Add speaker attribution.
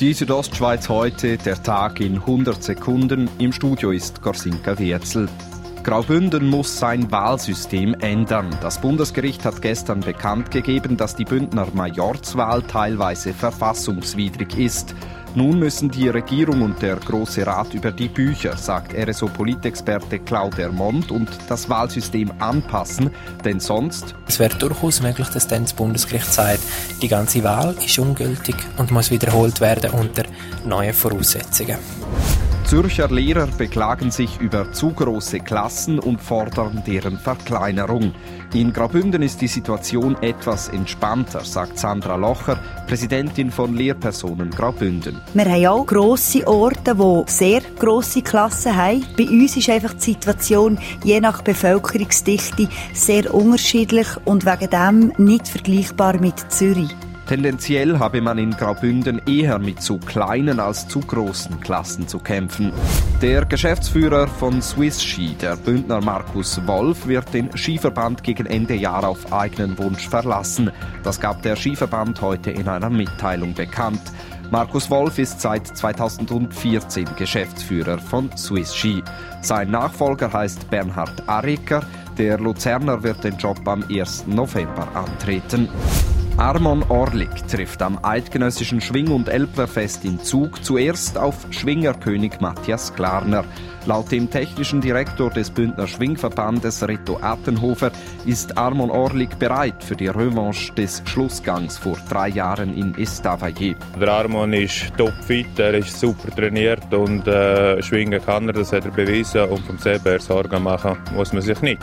Speaker 1: Die Südostschweiz heute, der Tag in 100 Sekunden. Im Studio ist Gorsinka Wirzel. Graubünden muss sein Wahlsystem ändern. Das Bundesgericht hat gestern bekannt gegeben, dass die Bündner Majorzwahl teilweise verfassungswidrig ist. Nun müssen die Regierung und der Große Rat über die Bücher, sagt RSO-Politexperte Claude Ermont, und das Wahlsystem anpassen, denn sonst...
Speaker 2: Es wäre durchaus möglich, dass dann das Bundesgericht sagt, die ganze Wahl ist ungültig und muss wiederholt werden unter neuen Voraussetzungen.
Speaker 1: Zürcher Lehrer beklagen sich über zu große Klassen und fordern deren Verkleinerung. In Graubünden ist die Situation etwas entspannter, sagt Sandra Locher, Präsidentin von Lehrpersonen Graubünden.
Speaker 3: Wir haben auch grosse Orte, die sehr grosse Klassen haben. Bei uns ist einfach die Situation je nach Bevölkerungsdichte sehr unterschiedlich und wegen dem nicht vergleichbar mit Zürich.
Speaker 1: Tendenziell habe man in Graubünden eher mit zu kleinen als zu großen Klassen zu kämpfen. Der Geschäftsführer von Swiss Ski, der Bündner Markus Wolf, wird den Skiverband gegen Ende Jahr auf eigenen Wunsch verlassen. Das gab der Skiverband heute in einer Mitteilung bekannt. Markus Wolf ist seit 2014 Geschäftsführer von Swiss Ski. Sein Nachfolger heißt Bernhard Ariker. Der Luzerner wird den Job am 1. November antreten. Armon Orlik trifft am eidgenössischen Schwing- und Elblerfest in Zug zuerst auf Schwingerkönig Matthias Klarner. Laut dem technischen Direktor des Bündner Schwingverbandes Reto Attenhofer ist Armon Orlik bereit für die Revanche des Schlussgangs vor drei Jahren in Estavayer.
Speaker 4: Der Armon ist topfit, er ist super trainiert und äh, schwingen kann er, das hat er bewiesen und vom selber Sorgen machen muss man sich nicht.